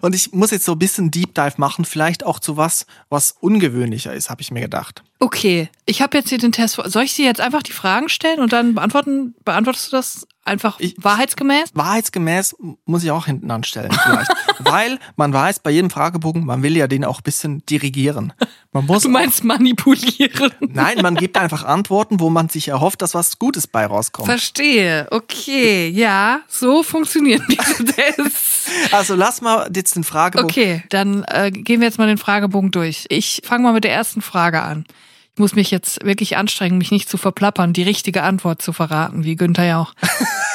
[SPEAKER 2] Und ich muss jetzt so ein bisschen Deep Dive machen, vielleicht auch zu was, was ungewöhnlicher ist, habe ich mir gedacht.
[SPEAKER 1] Okay, ich habe jetzt hier den Test. vor- Soll ich dir jetzt einfach die Fragen stellen und dann beantworten? Beantwortest du das einfach
[SPEAKER 2] Ich-
[SPEAKER 1] wahrheitsgemäß?
[SPEAKER 2] Wahrheitsgemäß muss ich auch hinten anstellen, vielleicht. Weil man weiß, bei jedem Fragebogen, man will ja den auch ein bisschen dirigieren. Man muss
[SPEAKER 1] Du meinst manipulieren?
[SPEAKER 2] Nein, man gibt einfach Antworten, wo man sich erhofft, dass was Gutes bei rauskommt.
[SPEAKER 1] Verstehe. Okay, ja, so funktionieren diese Tests.
[SPEAKER 2] Also lass mal jetzt den Fragebogen.
[SPEAKER 1] Okay, dann äh, gehen wir jetzt mal den Fragebogen durch. Ich fange mal mit der ersten Frage an. Ich muss mich jetzt wirklich anstrengen, mich nicht zu verplappern, die richtige Antwort zu verraten, wie Günther ja auch.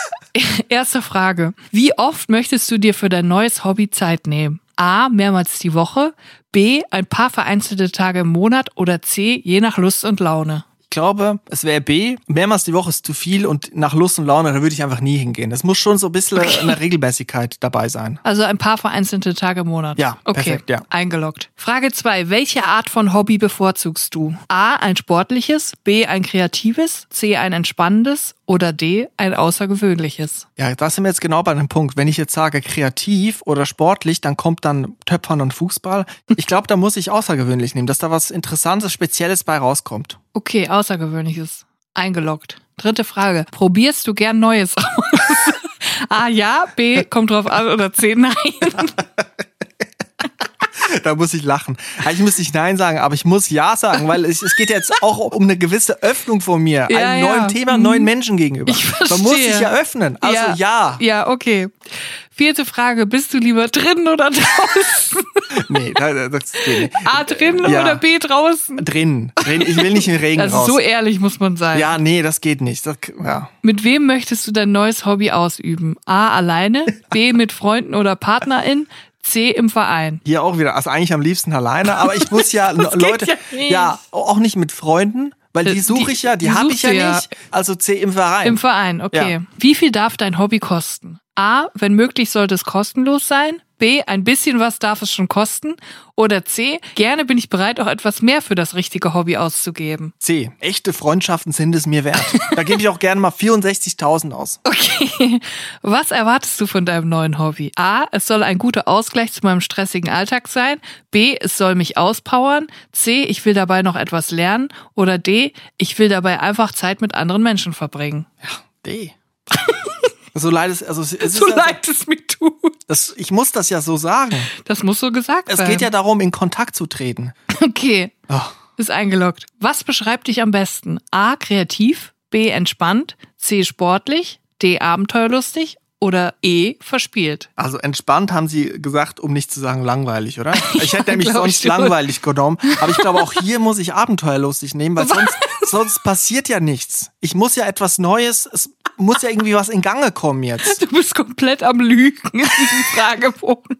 [SPEAKER 1] Erste Frage. Wie oft möchtest du dir für dein neues Hobby Zeit nehmen? A. Mehrmals die Woche. B. Ein paar vereinzelte Tage im Monat. Oder C. Je nach Lust und Laune.
[SPEAKER 2] Ich glaube, es wäre B. Mehrmals die Woche ist zu viel und nach Lust und Laune, da würde ich einfach nie hingehen. Es muss schon so ein bisschen eine Regelmäßigkeit dabei sein.
[SPEAKER 1] Also ein paar vereinzelte Tage im Monat.
[SPEAKER 2] Ja,
[SPEAKER 1] okay.
[SPEAKER 2] perfekt, ja.
[SPEAKER 1] Eingeloggt. Frage zwei: Welche Art von Hobby bevorzugst du? A. Ein sportliches, B. Ein kreatives, C. Ein entspannendes oder D, ein außergewöhnliches?
[SPEAKER 2] Ja, da sind wir jetzt genau bei dem Punkt. Wenn ich jetzt sage kreativ oder sportlich, dann kommt dann Töpfern und Fußball. Ich glaube, da muss ich außergewöhnlich nehmen, dass da was Interessantes, Spezielles bei rauskommt.
[SPEAKER 1] Okay, außergewöhnliches. Eingeloggt. Dritte Frage. Probierst du gern Neues aus? A, ja. B, kommt drauf an. Oder C, nein.
[SPEAKER 2] Da muss ich lachen. Eigentlich muss ich Nein sagen, aber ich muss Ja sagen, weil es, es geht jetzt auch um eine gewisse Öffnung von mir,
[SPEAKER 1] Ja,
[SPEAKER 2] einem
[SPEAKER 1] ja.
[SPEAKER 2] neuen Thema,
[SPEAKER 1] Mhm.
[SPEAKER 2] neuen Menschen gegenüber.
[SPEAKER 1] Ich
[SPEAKER 2] Man muss
[SPEAKER 1] verstehe.
[SPEAKER 2] sich ja öffnen. Also ja.
[SPEAKER 1] Ja, okay. Vierte Frage. Bist du lieber drinnen oder draußen?
[SPEAKER 2] Nee, das, das geht nicht.
[SPEAKER 1] A, drinnen
[SPEAKER 2] Ja.
[SPEAKER 1] oder B, draußen?
[SPEAKER 2] Drin. Drin. Ich will nicht in den Regen
[SPEAKER 1] Also
[SPEAKER 2] raus.
[SPEAKER 1] so ehrlich muss man sein.
[SPEAKER 2] ja, nee, das geht nicht. Das, ja.
[SPEAKER 1] Mit wem möchtest du dein neues Hobby ausüben? A, alleine. B, mit Freunden oder Partnerin. C, im Verein.
[SPEAKER 2] Hier auch wieder, also eigentlich am liebsten alleine, aber ich muss ja Leute,
[SPEAKER 1] ja
[SPEAKER 2] ja, auch nicht mit Freunden, weil die suche ich ja, die,
[SPEAKER 1] die
[SPEAKER 2] habe ich ja
[SPEAKER 1] ja.
[SPEAKER 2] nicht. Also C im Verein.
[SPEAKER 1] Im Verein, okay.
[SPEAKER 2] Ja.
[SPEAKER 1] Wie viel darf dein Hobby kosten? A, wenn möglich sollte es kostenlos sein. B, ein bisschen was darf es schon kosten. Oder C, gerne bin ich bereit, auch etwas mehr für das richtige Hobby auszugeben.
[SPEAKER 2] C. Echte Freundschaften sind es mir wert. Da gebe ich auch gerne mal 64.000 aus.
[SPEAKER 1] Okay. Was erwartest du von deinem neuen Hobby? A, es soll ein guter Ausgleich zu meinem stressigen Alltag sein. B, es soll mich auspowern. C, ich will dabei noch etwas lernen. Oder D, ich will dabei einfach Zeit mit anderen Menschen verbringen.
[SPEAKER 2] D. So leid es, also es ist
[SPEAKER 1] So
[SPEAKER 2] ja,
[SPEAKER 1] leid es mir tut.
[SPEAKER 2] Das, ich muss das ja so sagen.
[SPEAKER 1] Das muss so gesagt
[SPEAKER 2] Es
[SPEAKER 1] sein.
[SPEAKER 2] geht ja darum, in Kontakt zu treten.
[SPEAKER 1] Okay.
[SPEAKER 2] Ach,
[SPEAKER 1] Ist eingeloggt. Was beschreibt dich am besten? A. Kreativ. B. Entspannt. C. Sportlich. D. Abenteuerlustig. Oder E. Verspielt.
[SPEAKER 2] also entspannt haben Sie gesagt, um nicht zu sagen langweilig, oder? Ich hätte nämlich sonst langweilig genommen. Aber ich glaube, auch hier muss ich abenteuerlustig nehmen, weil sonst, sonst passiert ja nichts. Ich muss ja etwas Neues, es muss ja irgendwie was in Gange kommen jetzt.
[SPEAKER 1] Du bist komplett am Lügen in diesem Fragebogen.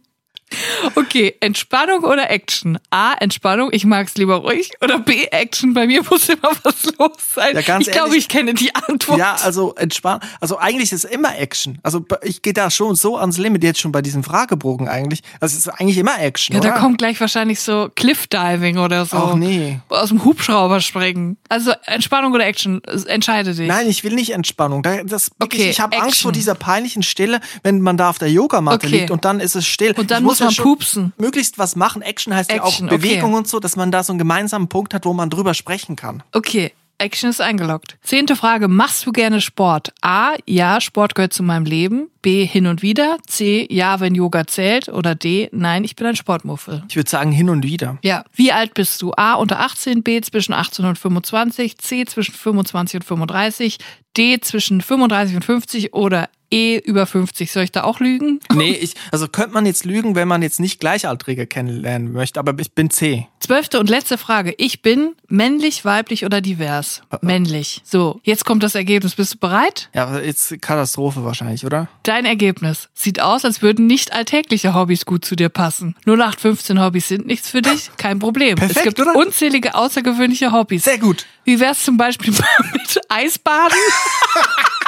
[SPEAKER 1] Okay, Entspannung oder Action? A, Entspannung, ich mag's lieber ruhig. Oder B, Action, bei mir muss immer was los sein.
[SPEAKER 2] Ja, ganz
[SPEAKER 1] ich glaube, ich kenne die Antwort.
[SPEAKER 2] Ja, also entspannt. Also eigentlich ist es immer Action. Also ich gehe da schon so ans Limit jetzt schon bei diesem Fragebogen eigentlich. Also es ist eigentlich immer Action,
[SPEAKER 1] Ja,
[SPEAKER 2] oder?
[SPEAKER 1] da kommt gleich wahrscheinlich so Cliffdiving oder so.
[SPEAKER 2] Ach nee.
[SPEAKER 1] Aus dem Hubschrauber springen. Also Entspannung oder Action, entscheide dich.
[SPEAKER 2] Nein, ich will nicht Entspannung. Da- Das,
[SPEAKER 1] Okay,
[SPEAKER 2] ich ich habe Angst vor dieser peinlichen Stille, wenn man da auf der Yogamatte
[SPEAKER 1] Okay.
[SPEAKER 2] liegt und dann ist es still.
[SPEAKER 1] Und dann muss
[SPEAKER 2] ja schon
[SPEAKER 1] pupsen.
[SPEAKER 2] Möglichst was machen. Action heißt
[SPEAKER 1] Action,
[SPEAKER 2] ja auch Bewegung
[SPEAKER 1] okay.
[SPEAKER 2] und so, dass man da so einen gemeinsamen Punkt hat, wo man drüber sprechen kann.
[SPEAKER 1] Okay, Action ist eingeloggt. Zehnte Frage, machst du gerne Sport? A, ja, Sport gehört zu meinem Leben. B, hin und wieder. C, ja, wenn Yoga zählt. Oder D, nein, ich bin ein Sportmuffel.
[SPEAKER 2] Ich würde sagen, hin und wieder.
[SPEAKER 1] Ja. Wie alt bist du? A, unter 18, B, zwischen 18 und 25, C, zwischen 25 und 35, D, zwischen 35 und 50 oder E, über 50. Soll ich da auch lügen?
[SPEAKER 2] Nee, ich, also könnte man jetzt lügen, wenn man jetzt nicht Gleichaltrige kennenlernen möchte, aber ich bin C.
[SPEAKER 1] Zwölfte und letzte Frage. Ich bin männlich, weiblich oder divers? Männlich. So, jetzt kommt das Ergebnis. Bist du bereit?
[SPEAKER 2] Ja, jetzt Katastrophe wahrscheinlich, oder?
[SPEAKER 1] Dein Ergebnis. Sieht aus, als würden nicht alltägliche Hobbys gut zu dir passen. 0815 Hobbys sind nichts für dich? Kein Problem.
[SPEAKER 2] Perfekt,
[SPEAKER 1] es gibt
[SPEAKER 2] oder?
[SPEAKER 1] unzählige außergewöhnliche Hobbys.
[SPEAKER 2] Sehr gut.
[SPEAKER 1] Wie wär's zum Beispiel mit Eisbaden?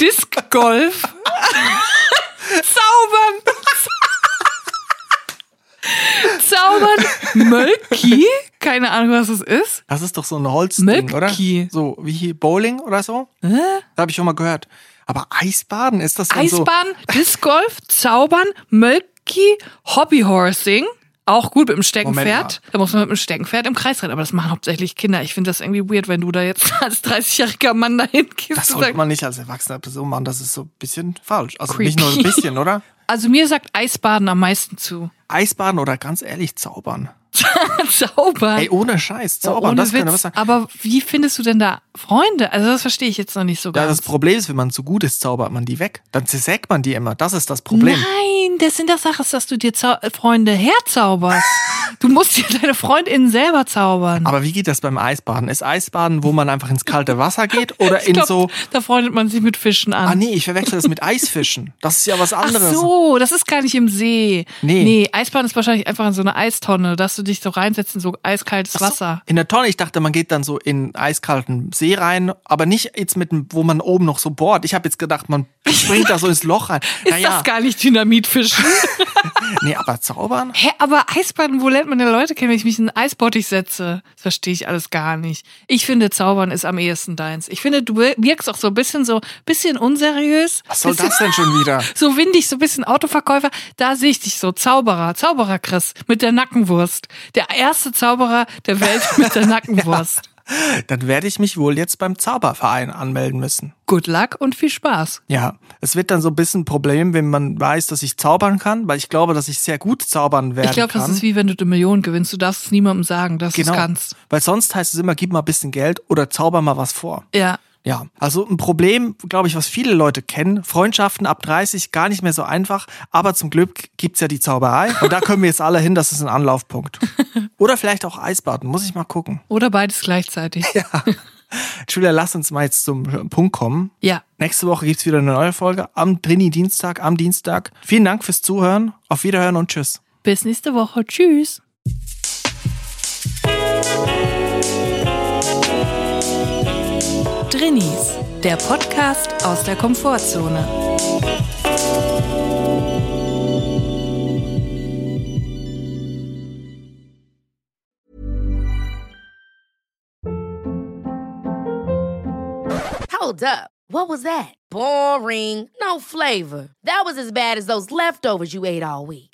[SPEAKER 1] Discgolf? Zaubern? Zaubern? Mölki? Keine Ahnung, was es ist.
[SPEAKER 2] Das ist doch so ein Holzding,
[SPEAKER 1] Möpki.
[SPEAKER 2] oder? So wie hier Bowling oder so?
[SPEAKER 1] Hä?
[SPEAKER 2] Da habe ich schon mal gehört. Aber Eisbaden, ist das dann so?
[SPEAKER 1] Eisbahn, Discgolf, Zaubern, Mölki, Hobbyhorsing. Auch gut mit dem Steckenpferd. Da muss man mit dem Steckenpferd im Kreis rennen. Aber das machen hauptsächlich Kinder. Ich finde das irgendwie weird, wenn du da jetzt als 30-jähriger Mann dahin gehst.
[SPEAKER 2] Das sollte man nicht als erwachsener Person machen, das ist so ein bisschen falsch. Also
[SPEAKER 1] Creepy.
[SPEAKER 2] nicht nur ein bisschen, oder?
[SPEAKER 1] also mir sagt Eisbaden am meisten zu.
[SPEAKER 2] Eisbaden oder ganz ehrlich, zaubern.
[SPEAKER 1] Zaubern.
[SPEAKER 2] Ey, ohne Scheiß, zaubern,
[SPEAKER 1] Ohne
[SPEAKER 2] das
[SPEAKER 1] Witz.
[SPEAKER 2] was sein.
[SPEAKER 1] Aber wie findest du denn da Freunde? Also das verstehe ich jetzt noch nicht so
[SPEAKER 2] Ja,
[SPEAKER 1] ganz.
[SPEAKER 2] das Problem ist, wenn man zu gut ist, zaubert man die weg. Dann zersägt man die immer. Das ist das Problem.
[SPEAKER 1] Nein, das sind das Sachen, dass du dir Zau Freunde herzauberst. du musst dir deine Freundinnen selber zaubern.
[SPEAKER 2] Aber wie geht das beim Eisbaden? Ist Eisbaden, wo man einfach ins kalte Wasser geht oder
[SPEAKER 1] Ich
[SPEAKER 2] in
[SPEAKER 1] glaub,
[SPEAKER 2] so.
[SPEAKER 1] Da freundet man sich mit Fischen an.
[SPEAKER 2] Ah nee, ich verwechsel das mit Eisfischen. Das ist ja was
[SPEAKER 1] Ach
[SPEAKER 2] anderes.
[SPEAKER 1] so, das ist gar nicht im See.
[SPEAKER 2] Nee.
[SPEAKER 1] Nee, Eisbahn ist wahrscheinlich einfach in so einer Eistonne, dass du dich so reinsetzen, so eiskaltes Wasser.
[SPEAKER 2] In der Tonne, ich dachte, man geht dann so in eiskalten See rein, aber nicht jetzt mit, dem- wo man oben noch so bohrt. Ich habe jetzt gedacht, man springt da so ins Loch rein.
[SPEAKER 1] Ist
[SPEAKER 2] naja,
[SPEAKER 1] das gar nicht Dynamitfischen?
[SPEAKER 2] nee, aber zaubern?
[SPEAKER 1] Hä, aber Eisbaden, wo lernt man denn Leute kennen, wenn ich mich in einen Eisbottich setze? Das verstehe ich alles gar nicht. Ich finde, Zaubern ist am ehesten deins. Ich finde, du wirkst auch so ein bisschen so, bisschen unseriös.
[SPEAKER 2] Was soll
[SPEAKER 1] bisschen,
[SPEAKER 2] das denn schon wieder?
[SPEAKER 1] So windig, so ein bisschen Autoverkäufer. Da sehe ich dich so. Zauberer, Zauberer Chris mit der Nackenwurst. Der erste Zauberer der Welt mit der Nackenwurst.
[SPEAKER 2] Dann werde ich mich wohl jetzt beim Zauberverein anmelden müssen.
[SPEAKER 1] Good luck und viel Spaß.
[SPEAKER 2] Ja, es wird dann so ein bisschen ein Problem, wenn man weiß, dass ich zaubern kann, weil ich glaube, dass ich sehr gut zaubern werden
[SPEAKER 1] Ich glaube, das ist wie wenn du eine Million gewinnst. Du darfst es niemandem sagen, dass du
[SPEAKER 2] genau,
[SPEAKER 1] es kannst.
[SPEAKER 2] weil sonst heißt es immer, gib mal ein bisschen Geld oder zauber mal was vor.
[SPEAKER 1] Ja.
[SPEAKER 2] Ja, also ein Problem, glaube ich, was viele Leute kennen. Freundschaften ab 30 gar nicht mehr so einfach, aber zum Glück gibt's ja die Zauberei und da können wir jetzt alle hin, das ist ein Anlaufpunkt. Oder vielleicht auch Eisbaden, muss ich mal gucken.
[SPEAKER 1] Oder beides gleichzeitig.
[SPEAKER 2] Ja. Julia, lass uns mal jetzt zum Punkt kommen.
[SPEAKER 1] Ja.
[SPEAKER 2] Nächste Woche gibt's wieder eine neue Folge am Trini-Dienstag, am Dienstag. Vielen Dank fürs Zuhören. Auf Wiederhören und tschüss.
[SPEAKER 1] Bis nächste Woche. Tschüss. Drinnies, der Podcast aus der Komfortzone.
[SPEAKER 3] Hold up. What was that? Boring. No flavor. That was as bad as those leftovers you ate all week.